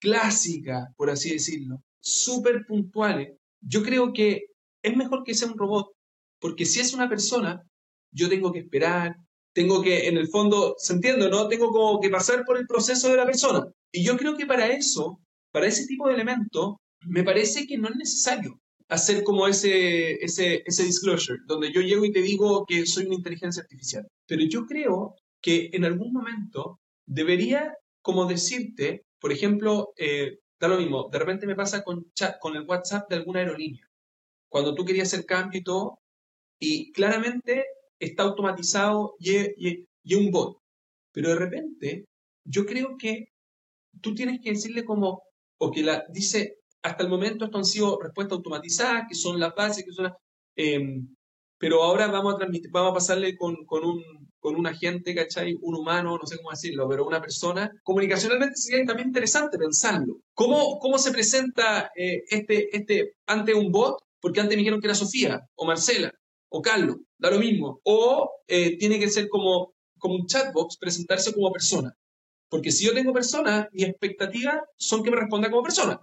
clásica, por así decirlo, súper puntuales. Yo creo que es mejor que sea un robot, porque si es una persona, yo tengo que esperar, tengo que, en el fondo, se entiende, ¿no? Tengo como que pasar por el proceso de la persona. Y yo creo que para eso, para ese tipo de elementos, me parece que no es necesario hacer como ese, ese, ese disclosure, donde yo llego y te digo que soy una inteligencia artificial. Pero yo creo que en algún momento debería como decirte, por ejemplo, eh, da lo mismo, de repente me pasa con, chat, con el WhatsApp de alguna aerolínea, cuando tú querías hacer cambio y todo, y claramente está automatizado y es un bot. Pero de repente, yo creo que tú tienes que decirle como, o que la dice, hasta el momento esto han sido respuestas automatizadas, que son las bases, que son em, pero ahora vamos a transmitir, vamos a pasarle con, un, con un agente, ¿cachai? Un humano, no sé cómo decirlo, pero una persona. Comunicacionalmente sería también interesante pensarlo. ¿Cómo, cómo se presenta eh, este, este ante un bot? Porque antes me dijeron que era Sofía o Marcela o Carlos, da lo mismo. O eh, tiene que ser como, como un chatbox, presentarse como persona. Porque si yo tengo persona, mis expectativas son que me responda como persona.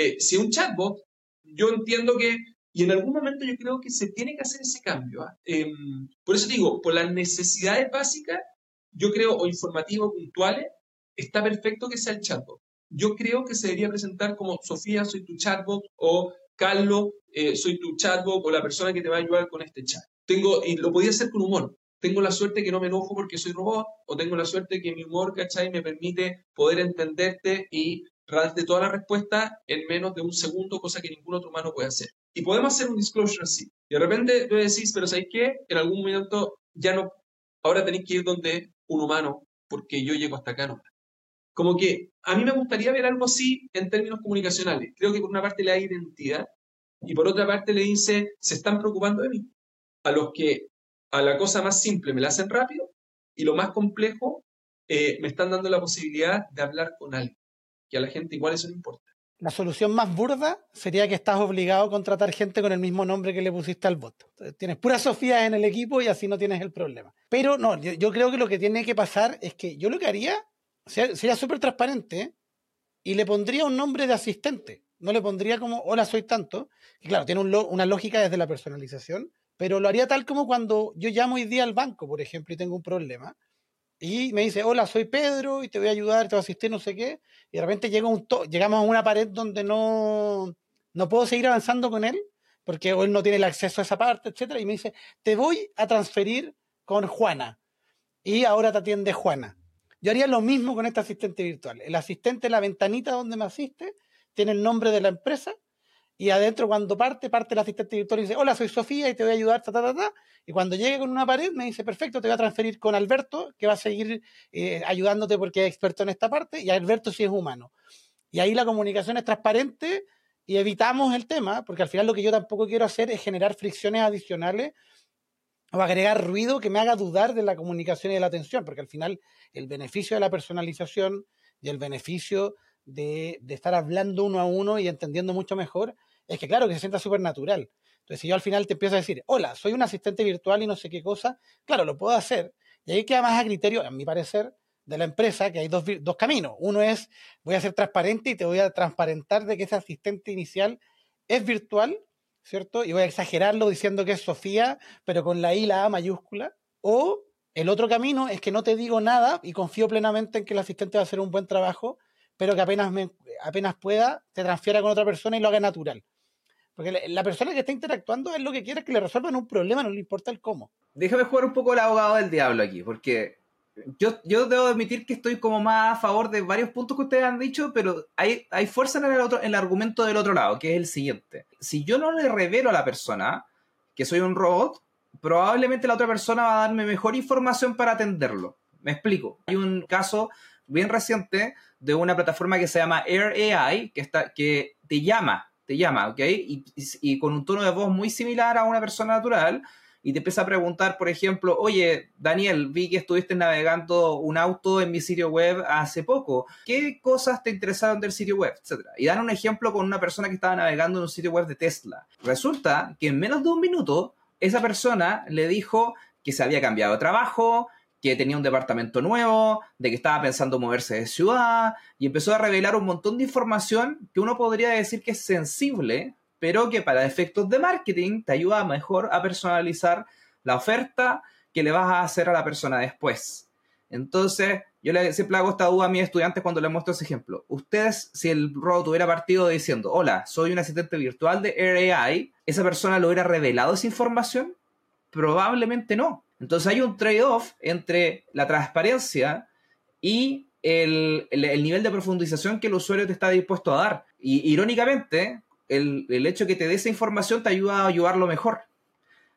Eh, si un chatbot, yo entiendo que, y en algún momento yo creo que se tiene que hacer ese cambio. ¿ah? Em, por eso digo, por las necesidades básicas, yo creo, o informativos puntuales, está perfecto que sea el chatbot. Yo creo que se debería presentar como Sofía, soy tu chatbot, o Carlos, eh, soy tu chatbot o la persona que te va a ayudar con este chat. Tengo, y lo podía hacer con humor. Tengo la suerte que no me enojo porque soy robot, o tengo la suerte que mi humor, ¿cachai? Me permite poder entenderte y darte toda la respuesta en menos de un segundo, cosa que ningún otro humano puede hacer. Y podemos hacer un disclosure así. Y de repente tú decís, pero ¿sabéis qué? En algún momento ya no, ahora tenéis que ir donde un humano, porque yo llego hasta acá no. Como que a mí me gustaría ver algo así en términos comunicacionales. Creo que por una parte le da identidad y por otra parte le dice, se están preocupando de mí. A los que a la cosa más simple me la hacen rápido y lo más complejo eh, me están dando la posibilidad de hablar con alguien, que a la gente igual eso no importa. La solución más burda sería que estás obligado a contratar gente con el mismo nombre que le pusiste al bot. tienes pura Sofía en el equipo y así no tienes el problema. Pero no, yo, yo creo que lo que tiene que pasar es que yo lo que haría sería súper transparente y le pondría un nombre de asistente. No le pondría como, hola, soy tanto. Y claro, tiene una lógica desde la personalización, pero lo haría tal como cuando yo llamo hoy día al banco, por ejemplo, y tengo un problema. Y me dice, hola, soy Pedro y te voy a ayudar, te voy a asistir, no sé qué. Y de repente llega un llegamos a una pared donde no, no puedo seguir avanzando con él, porque él no tiene el acceso a esa parte, etcétera. Y me dice, te voy a transferir con Juana. Y ahora te atiende Juana. Yo haría lo mismo con este asistente virtual. El asistente, la ventanita donde me asiste, tiene el nombre de la empresa y adentro cuando parte, parte el asistente virtual y dice, hola, soy Sofía y te voy a ayudar, ta, ta, ta, ta. Y cuando llegue con una pared me dice, perfecto, te voy a transferir con Alberto, que va a seguir eh, ayudándote porque es experto en esta parte, y Alberto sí es humano. Y ahí la comunicación es transparente y evitamos el tema, porque al final lo que yo tampoco quiero hacer es generar fricciones adicionales o agregar ruido que me haga dudar de la comunicación y de la atención, porque al final el beneficio de la personalización y el beneficio de, de estar hablando uno a uno y entendiendo mucho mejor es que, claro, que se sienta súper natural. Entonces, si yo al final te empiezo a decir, hola, soy un asistente virtual y no sé qué cosa, claro, lo puedo hacer. Y ahí queda más a criterio, a mi parecer, de la empresa que hay dos, dos caminos. Uno es, voy a ser transparente y te voy a transparentar de que ese asistente inicial es virtual, ¿cierto? Y voy a exagerarlo diciendo que es Sofía, pero con la I, la A mayúscula. O el otro camino es que no te digo nada y confío plenamente en que el asistente va a hacer un buen trabajo, pero que apenas, me, apenas pueda, te transfiera con otra persona y lo haga natural. Porque la persona que está interactuando es lo que quiere que le resuelvan un problema, no le importa el cómo. Déjame jugar un poco el abogado del diablo aquí, porque yo, yo debo admitir que estoy como más a favor de varios puntos que ustedes han dicho, pero hay, hay fuerza en el, otro, en el argumento del otro lado, que es el siguiente. Si yo no le revelo a la persona que soy un robot, probablemente la otra persona va a darme mejor información para atenderlo. Me explico. Hay un caso bien reciente de una plataforma que se llama Air AI, que, está, que te llama te llama, ¿ok? Y, con un tono de voz muy similar a una persona natural y te empieza a preguntar, por ejemplo, oye, Daniel, vi que estuviste navegando un auto en mi sitio web hace poco. ¿Qué cosas te interesaron del sitio web? Etcétera. Y dan un ejemplo con una persona que estaba navegando en un sitio web de Tesla. Resulta que en menos de un minuto, esa persona le dijo que se había cambiado de trabajo, que tenía un departamento nuevo, de que estaba pensando moverse de ciudad, y empezó a revelar un montón de información que uno podría decir que es sensible, pero que para efectos de marketing te ayuda mejor a personalizar la oferta que le vas a hacer a la persona después. Entonces, yo le, siempre hago esta duda a mis estudiantes cuando les muestro ese ejemplo. Ustedes, si el robot hubiera partido diciendo, hola, soy un asistente virtual de AI, ¿esa persona lo hubiera revelado esa información? Probablemente no. Entonces hay un trade-off entre la transparencia y el, nivel de profundización que el usuario te está dispuesto a dar. Y irónicamente, el, hecho de que te dé esa información te ayuda a ayudarlo mejor.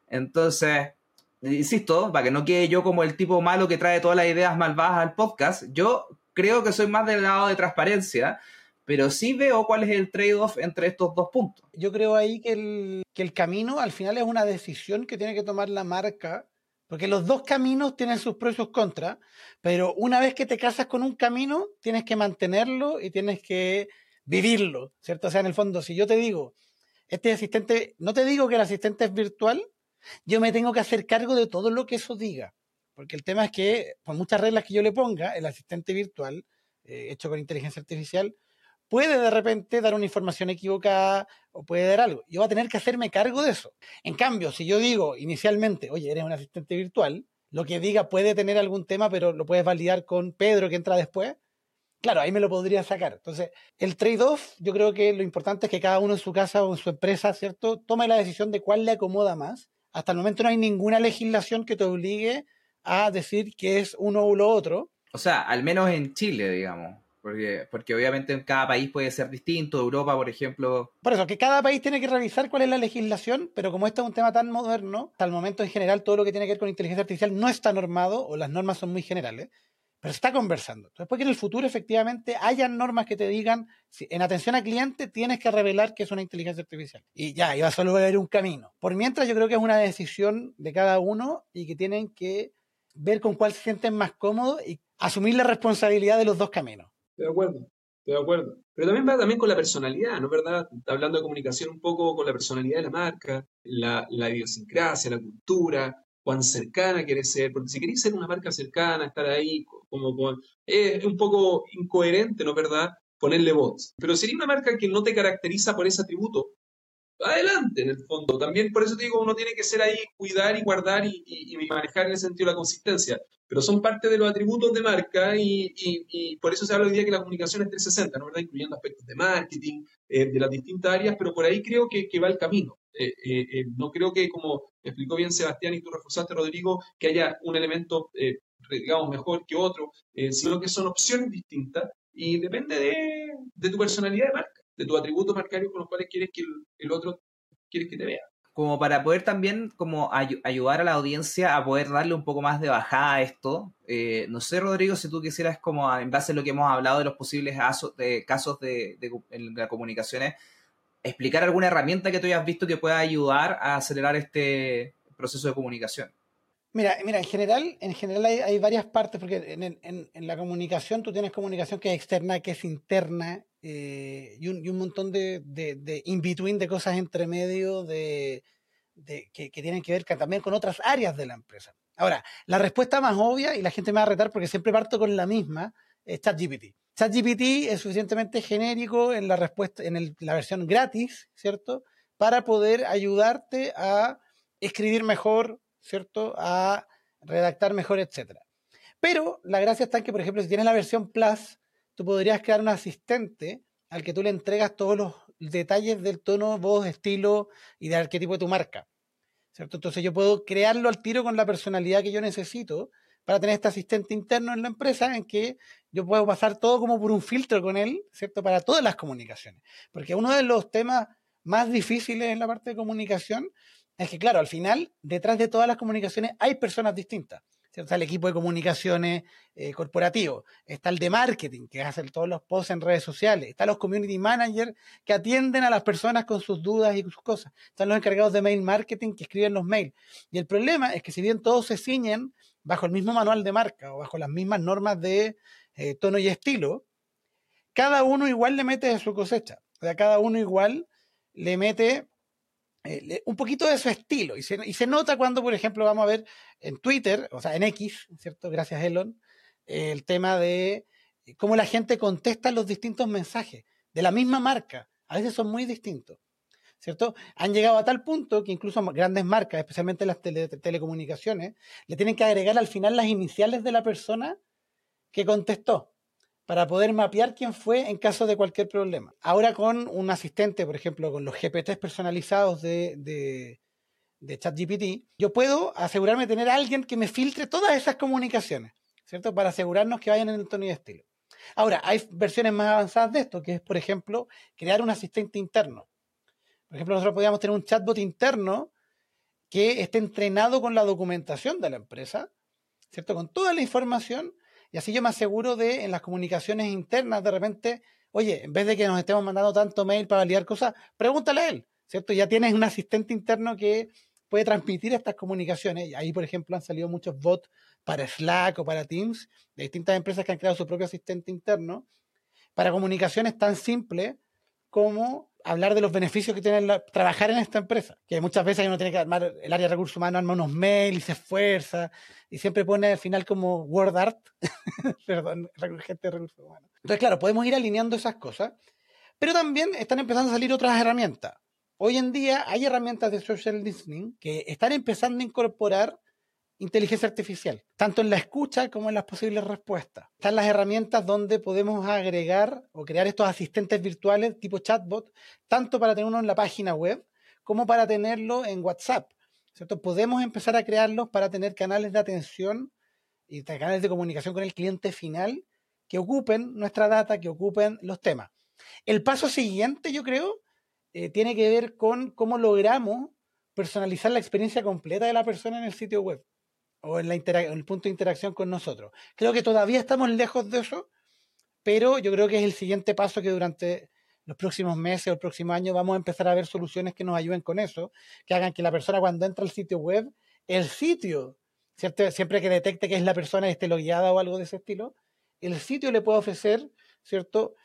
Entonces, insisto, para que no quede yo como el tipo malo que trae todas las ideas malvadas al podcast, yo creo que soy más del lado de transparencia, pero sí veo cuál es el trade-off entre estos dos puntos. Yo creo ahí el, que el camino al final es una decisión que tiene que tomar la marca porque los dos caminos tienen sus pros y sus contras, pero una vez que te casas con un camino, tienes que mantenerlo y tienes que vivirlo, ¿cierto? O sea, en el fondo, si yo te digo, este asistente, no te digo que el asistente es virtual, yo me tengo que hacer cargo de todo lo que eso diga. Porque el tema es que, por muchas reglas que yo le ponga, el asistente virtual, eh, hecho con inteligencia artificial, puede de repente dar una información equivocada o puede dar algo. Yo voy a tener que hacerme cargo de eso. En cambio, si yo digo inicialmente, oye, eres un asistente virtual, lo que diga puede tener algún tema, pero lo puedes validar con Pedro que entra después, claro, ahí me lo podría sacar. Entonces, el trade-off, yo creo que lo importante es que cada uno en su casa o en su empresa, ¿cierto?, tome la decisión de cuál le acomoda más. Hasta el momento no hay ninguna legislación que te obligue a decir que es uno o lo otro. O sea, al menos en Chile, digamos. Porque, porque obviamente en cada país puede ser distinto, Europa, por ejemplo. Por eso, que cada país tiene que revisar cuál es la legislación, pero como este es un tema tan moderno, hasta el momento en general todo lo que tiene que ver con inteligencia artificial no está normado o las normas son muy generales, pero se está conversando. Entonces, puede que en el futuro efectivamente hayan normas que te digan, si en atención al cliente tienes que revelar que es una inteligencia artificial. Y ya, iba solo a haber un camino. Por mientras, yo creo que es una decisión de cada uno y que tienen que ver con cuál se sienten más cómodos y asumir la responsabilidad de los dos caminos. De acuerdo, de acuerdo. Pero también va también con la personalidad, ¿no es verdad? Hablando de comunicación un poco con la personalidad de la marca, la, la idiosincrasia, la cultura, cuán cercana quieres ser, porque si querés ser una marca cercana, estar ahí, como, como es un poco incoherente, ¿no es verdad? Ponerle voz. Pero sería una marca que no te caracteriza por ese atributo, adelante en el fondo. También por eso te digo, uno tiene que ser ahí, cuidar y guardar y, manejar en ese sentido la consistencia. Pero son parte de los atributos de marca y, por eso se habla hoy día que la comunicación es 360, ¿no verdad? Incluyendo aspectos de marketing, eh, de las distintas áreas, pero por ahí creo que, va el camino. Eh, eh, no creo que, como explicó bien Sebastián y tú reforzaste, Rodrigo, que haya un elemento, digamos, mejor que otro, sino que son opciones distintas y depende de, de tu personalidad de marca de tus atributos marcarios con los cuales quieres que el, otro quieres que te vea. Como para poder también como ayudar a la audiencia a poder darle un poco más de bajada a esto. Eh, no sé, Rodrigo, si tú quisieras, como en base a lo que hemos hablado de los posibles de, casos de, de, en las comunicaciones, explicar alguna herramienta que tú hayas visto que pueda ayudar a acelerar este proceso de comunicación. Mira, mira, en general, en general hay, varias partes, porque en, en, la comunicación tú tienes comunicación que es externa, que es interna, eh, y, un, un, montón de, de, in-between, de cosas entre medio, de, que, tienen que ver también con otras áreas de la empresa. Ahora, la respuesta más obvia, y la gente me va a retar porque siempre parto con la misma, es ChatGPT. ChatGPT es suficientemente genérico en la respuesta, en la versión gratis, ¿cierto? Para poder ayudarte a escribir mejor, ¿cierto? A redactar mejor, etc. Pero la gracia está en que, por ejemplo, si tienes la versión Plus, tú podrías crear un asistente al que tú le entregas todos los detalles del tono, voz, estilo y de arquetipo de tu marca. ¿Cierto? Entonces yo puedo crearlo al tiro con la personalidad que yo necesito para tener este asistente interno en la empresa en que yo puedo pasar todo como por un filtro con él, ¿cierto? Para todas las comunicaciones. Porque uno de los temas más difíciles en la parte de comunicación es que, claro, al final, detrás de todas las comunicaciones hay personas distintas. Está el equipo de comunicaciones eh, corporativo, está el de marketing, que hace todos los posts en redes sociales, están los community managers que atienden a las personas con sus dudas y sus cosas, están los encargados de mail marketing que escriben los mails. Y el problema es que si bien todos se ciñen bajo el mismo manual de marca o bajo las mismas normas de eh, tono y estilo, cada uno igual le mete de su cosecha. O sea, cada uno igual le mete eh, un poquito de su estilo. Y se, y se, nota cuando, por ejemplo, vamos a ver en Twitter, o sea, en X, ¿cierto? Gracias, Elon, el tema de cómo la gente contesta los distintos mensajes de la misma marca. A veces son muy distintos. ¿Cierto? Han llegado a tal punto que incluso grandes marcas, especialmente las telecomunicaciones, le tienen que agregar al final las iniciales de la persona que contestó para poder mapear quién fue en caso de cualquier problema. Ahora con un asistente, por ejemplo, con los GPTs personalizados de, ChatGPT, yo puedo asegurarme de tener a alguien que me filtre todas esas comunicaciones, ¿cierto? Para asegurarnos que vayan en el tono y estilo. Ahora, hay versiones más avanzadas de esto, que es, por ejemplo, crear un asistente interno. Por ejemplo, nosotros podríamos tener un chatbot interno que esté entrenado con la documentación de la empresa, ¿cierto? Con toda la información y así yo me aseguro de en las comunicaciones internas de repente, oye, en vez de que nos estemos mandando tanto mail para validar cosas, pregúntale a él, ¿cierto? Ya tienes un asistente interno que puede transmitir estas comunicaciones. Y ahí, por ejemplo, han salido muchos bots para Slack o para Teams de distintas empresas que han creado su propio asistente interno para comunicaciones tan simples como hablar de los beneficios que tiene trabajar en esta empresa. Que muchas veces uno tiene que armar, el área de recursos humanos arma unos mails y se esfuerza y siempre pone al final como word art, perdón, gente de recursos humanos. Entonces, claro, podemos ir alineando esas cosas, pero también están empezando a salir otras herramientas. Hoy en día hay herramientas de social listening que están empezando a incorporar inteligencia artificial, tanto en la escucha como en las posibles respuestas. Están las herramientas donde podemos agregar o crear estos asistentes virtuales tipo chatbot, tanto para tenerlo en la página web como para tenerlo en WhatsApp. ¿cierto? Podemos empezar a crearlos para tener canales de atención y canales de comunicación con el cliente final que ocupen nuestra data, que ocupen los temas. El paso siguiente, yo creo, eh, tiene que ver con cómo logramos personalizar la experiencia completa de la persona en el sitio web o en, la el punto de interacción con nosotros. Creo que todavía estamos lejos de eso, pero yo creo que es el siguiente paso que durante los próximos meses o el próximo año vamos a empezar a ver soluciones que nos ayuden con eso, que hagan que la persona cuando entra al sitio web, el sitio, ¿cierto? siempre que detecte que es la persona esté logueada o algo de ese estilo, el sitio le puede ofrecer, ¿cierto?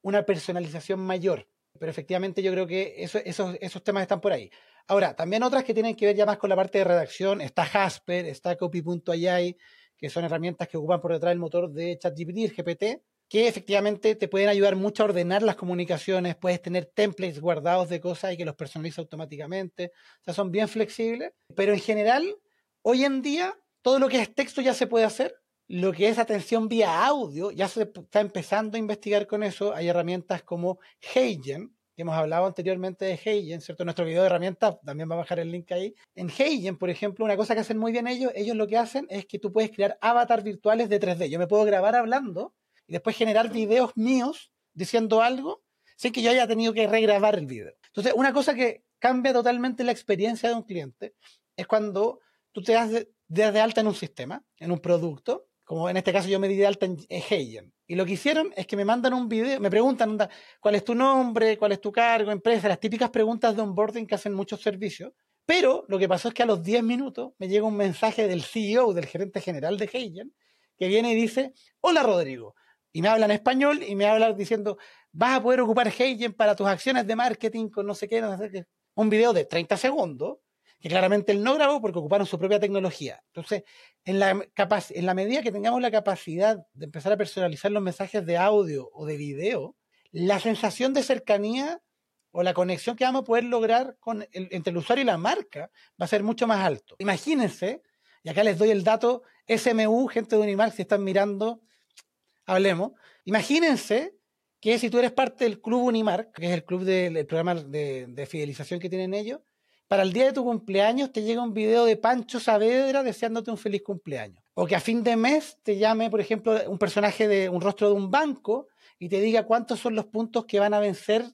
Una personalización mayor. Pero efectivamente yo creo que esos, esos temas están por ahí. Ahora, también otras que tienen que ver ya más con la parte de redacción, está Jasper, está Copy.ai, que son herramientas que ocupan por detrás del motor de ChatGPT, GPT, que efectivamente te pueden ayudar mucho a ordenar las comunicaciones, puedes tener templates guardados de cosas y que los personaliza automáticamente, o sea, son bien flexibles, pero en general, hoy en día, todo lo que es texto ya se puede hacer, lo que es atención vía audio, ya se está empezando a investigar con eso, hay herramientas como Heigen, que hemos hablado anteriormente de Heigen, ¿cierto? Nuestro video de herramientas, también va a bajar el link ahí. En Heigen, por ejemplo, una cosa que hacen muy bien ellos, ellos lo que hacen es que tú puedes crear avatars virtuales de 3D. Yo me puedo grabar hablando y después generar videos míos diciendo algo sin que yo haya tenido que regrabar el video. Entonces, una cosa que cambia totalmente la experiencia de un cliente es cuando tú te das de alta en un sistema, en un producto, como en este caso yo me di de alta en Heigen. Y lo que hicieron es que me mandan un video, me preguntan cuál es tu nombre, cuál es tu cargo, empresa, las típicas preguntas de onboarding que hacen muchos servicios. Pero lo que pasó es que a los 10 minutos me llega un mensaje del CEO, del gerente general de Heigen, que viene y dice, hola Rodrigo. Y me habla en español y me habla diciendo, vas a poder ocupar Heigen para tus acciones de marketing con no sé qué, no sé qué. Un video de 30 segundos que claramente él no grabó porque ocuparon su propia tecnología. Entonces, en la, en la medida que tengamos la capacidad de empezar a personalizar los mensajes de audio o de video, la sensación de cercanía o la conexión que vamos a poder lograr con entre el usuario y la marca va a ser mucho más alto. Imagínense, y acá les doy el dato SMU, gente de Unimark, si están mirando, hablemos. Imagínense que si tú eres parte del club Unimark, que es el club del programa de, de, fidelización que tienen ellos, para el día de tu cumpleaños te llega un video de Pancho Saavedra deseándote un feliz cumpleaños. O que a fin de mes te llame, por ejemplo, un personaje de un rostro de un banco y te diga cuántos son los puntos que van a vencer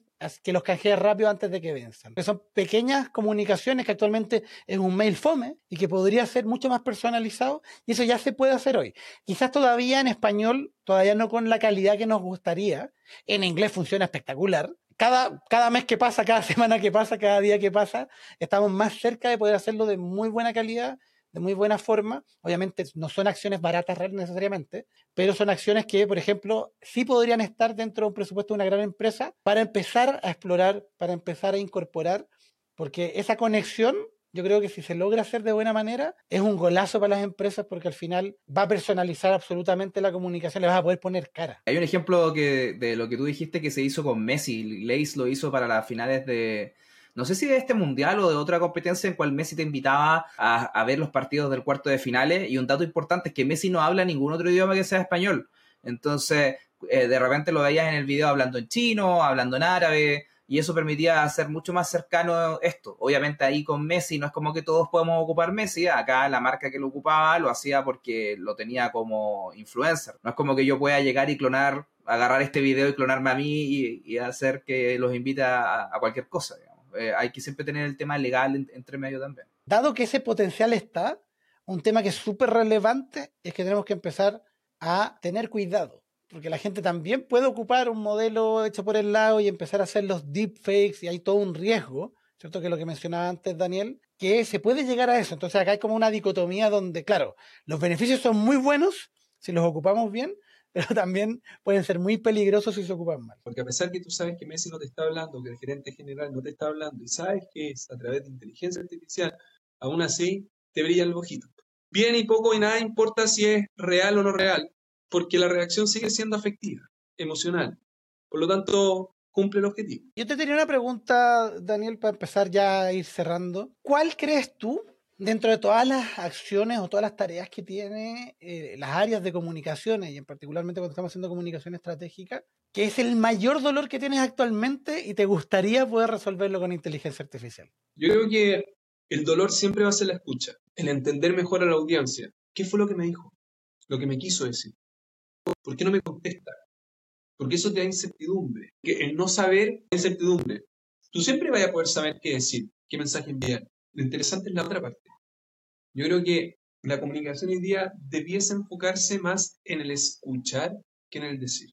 que los canjees rápido antes de que venzan. son pequeñas comunicaciones que actualmente es un mail fome y que podría ser mucho más personalizado y eso ya se puede hacer hoy. Quizás todavía en español, todavía no con la calidad que nos gustaría. En inglés funciona espectacular. Cada, cada mes que pasa, cada semana que pasa, cada día que pasa, estamos más cerca de poder hacerlo de muy buena calidad de muy buena forma. Obviamente no son acciones baratas necesariamente, pero son acciones que, por ejemplo, sí podrían estar dentro de un presupuesto de una gran empresa para empezar a explorar, para empezar a incorporar, porque esa conexión yo creo que si se logra hacer de buena manera, es un golazo para las empresas porque al final va a personalizar absolutamente la comunicación, le vas a poder poner cara. Hay un ejemplo que, de lo que tú dijiste que se hizo con Messi. Leis lo hizo para las finales de, no sé si de este mundial o de otra competencia en cual Messi te invitaba a, ver los partidos del cuarto de finales. Y un dato importante es que Messi no habla ningún otro idioma que sea español. Entonces, eh, de repente lo veías en el video hablando en chino, hablando en árabe, y eso permitía hacer mucho más cercano esto. Obviamente ahí con Messi no es como que todos podemos ocupar Messi, acá la marca que lo ocupaba lo hacía porque lo tenía como influencer. No es como que yo pueda llegar y clonar, agarrar este video y clonarme a mí y, hacer que los invite a, cualquier cosa. Eh, hay que siempre tener el tema legal entre medio también. Dado que ese potencial está, un tema que es súper relevante es que tenemos que empezar a tener cuidado, porque la gente también puede ocupar un modelo hecho por el lado y empezar a hacer los deepfakes y hay todo un riesgo, ¿cierto? Que lo que mencionaba antes Daniel, que se puede llegar a eso. Entonces acá hay como una dicotomía donde, claro, los beneficios son muy buenos si los ocupamos bien, pero también pueden ser muy peligrosos si se ocupan mal. Porque a pesar que tú sabes que Messi no te está hablando, que el gerente general no te está hablando, y sabes que es a través de inteligencia artificial, aún así te brilla el ojito. Bien y poco y nada importa si es real o no real, porque la reacción sigue siendo afectiva, emocional. Por lo tanto, cumple el objetivo. Yo te tenía una pregunta, Daniel, para empezar ya a ir cerrando. ¿Cuál crees tú dentro de todas las acciones o todas las tareas que tiene eh, las áreas de comunicaciones, y en particularmente cuando estamos haciendo comunicación estratégica, ¿qué es el mayor dolor que tienes actualmente y te gustaría poder resolverlo con inteligencia artificial? Yo creo que el dolor siempre va a ser la escucha, el entender mejor a la audiencia. ¿Qué fue lo que me dijo? Lo que me quiso decir. ¿Por qué no me contesta? Porque eso te da incertidumbre. Que el no saber incertidumbre. Tú siempre vas a poder saber qué decir, qué mensaje enviar. Lo interesante es la otra parte. Yo creo que la comunicación hoy día debiese enfocarse más en el escuchar que en el decir.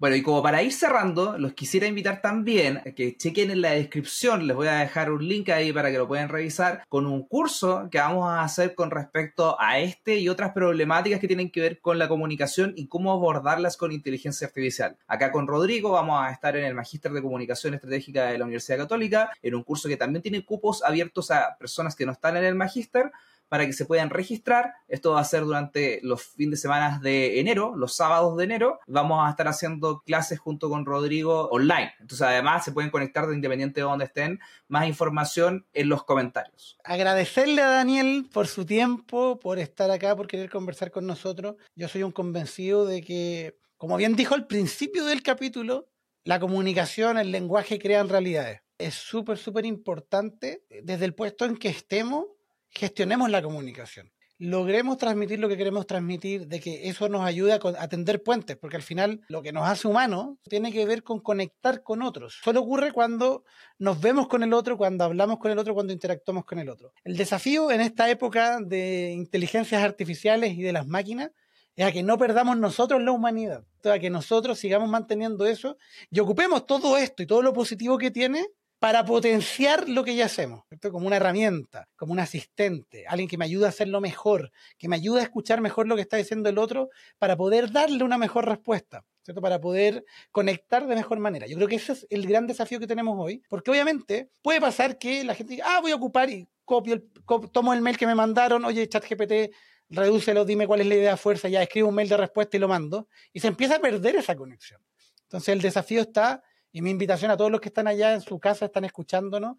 Bueno, y como para ir cerrando, los quisiera invitar también a que chequen en la descripción, les voy a dejar un link ahí para que lo puedan revisar, con un curso que vamos a hacer con respecto a este y otras problemáticas que tienen que ver con la comunicación y cómo abordarlas con inteligencia artificial. Acá con Rodrigo vamos a estar en el Magíster de Comunicación Estratégica de la Universidad Católica, en un curso que también tiene cupos abiertos a personas que no están en el Magíster, para que se puedan registrar. Esto va a ser durante los fines de semana de enero, los sábados de enero. Vamos a estar haciendo clases junto con Rodrigo online. Entonces, además, se pueden conectar de independiente de donde estén. Más información en los comentarios. Agradecerle a Daniel por su tiempo, por estar acá, por querer conversar con nosotros. Yo soy un convencido de que, como bien dijo al principio del capítulo, la comunicación, el lenguaje crean realidades. Es súper, súper importante desde el puesto en que estemos gestionemos la comunicación. Logremos transmitir lo que queremos transmitir, de que eso nos ayude a tender puentes, porque al final lo que nos hace humanos tiene que ver con conectar con otros. Solo ocurre cuando nos vemos con el otro, cuando hablamos con el otro, cuando interactuamos con el otro. El desafío en esta época de inteligencias artificiales y de las máquinas es a que no perdamos nosotros la humanidad, a que nosotros sigamos manteniendo eso y ocupemos todo esto y todo lo positivo que tiene para potenciar lo que ya hacemos, como una herramienta, como un asistente, alguien que me ayude a hacerlo mejor, que me ayude a escuchar mejor lo que está diciendo el otro para poder darle una mejor respuesta. ¿cierto? Para poder conectar de mejor manera. Yo creo que ese es el gran desafío que tenemos hoy, porque obviamente puede pasar que la gente diga, ah, voy a ocupar y copio el, tomo el mail que me mandaron, oye, ChatGPT, redúcelo, dime cuál es la idea de fuerza, ya escribo un mail de respuesta y lo mando, y se empieza a perder esa conexión. Entonces el desafío está, y mi invitación a todos los que están allá en su casa, están escuchándonos,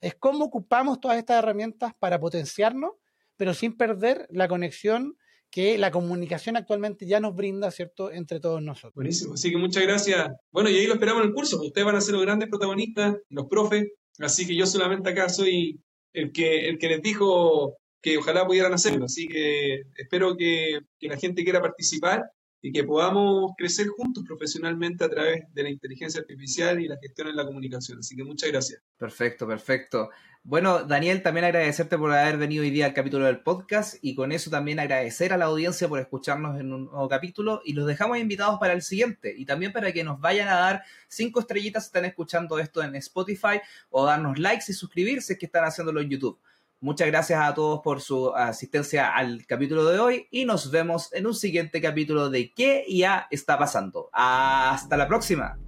es cómo ocupamos todas estas herramientas para potenciarnos, pero sin perder la conexión que la comunicación actualmente ya nos brinda, ¿cierto?, entre todos nosotros. Buenísimo, así que muchas gracias. Bueno, y ahí lo esperamos en el curso, ustedes van a ser los grandes protagonistas, los profes, así que yo solamente acá soy el que, el que les dijo que ojalá pudieran hacerlo, así que espero que, que la gente quiera participar y que podamos crecer juntos profesionalmente a través de la inteligencia artificial y la gestión en la comunicación. Así que muchas gracias. Perfecto, perfecto. Bueno, Daniel, también agradecerte por haber venido hoy día al capítulo del podcast y con eso también agradecer a la audiencia por escucharnos en un nuevo capítulo y los dejamos invitados para el siguiente y también para que nos vayan a dar cinco estrellitas si están escuchando esto en Spotify o darnos likes y suscribirse que están haciéndolo en YouTube. Muchas gracias a todos por su asistencia al capítulo de hoy y nos vemos en un siguiente capítulo de ¿Qué ya está pasando? Hasta la próxima.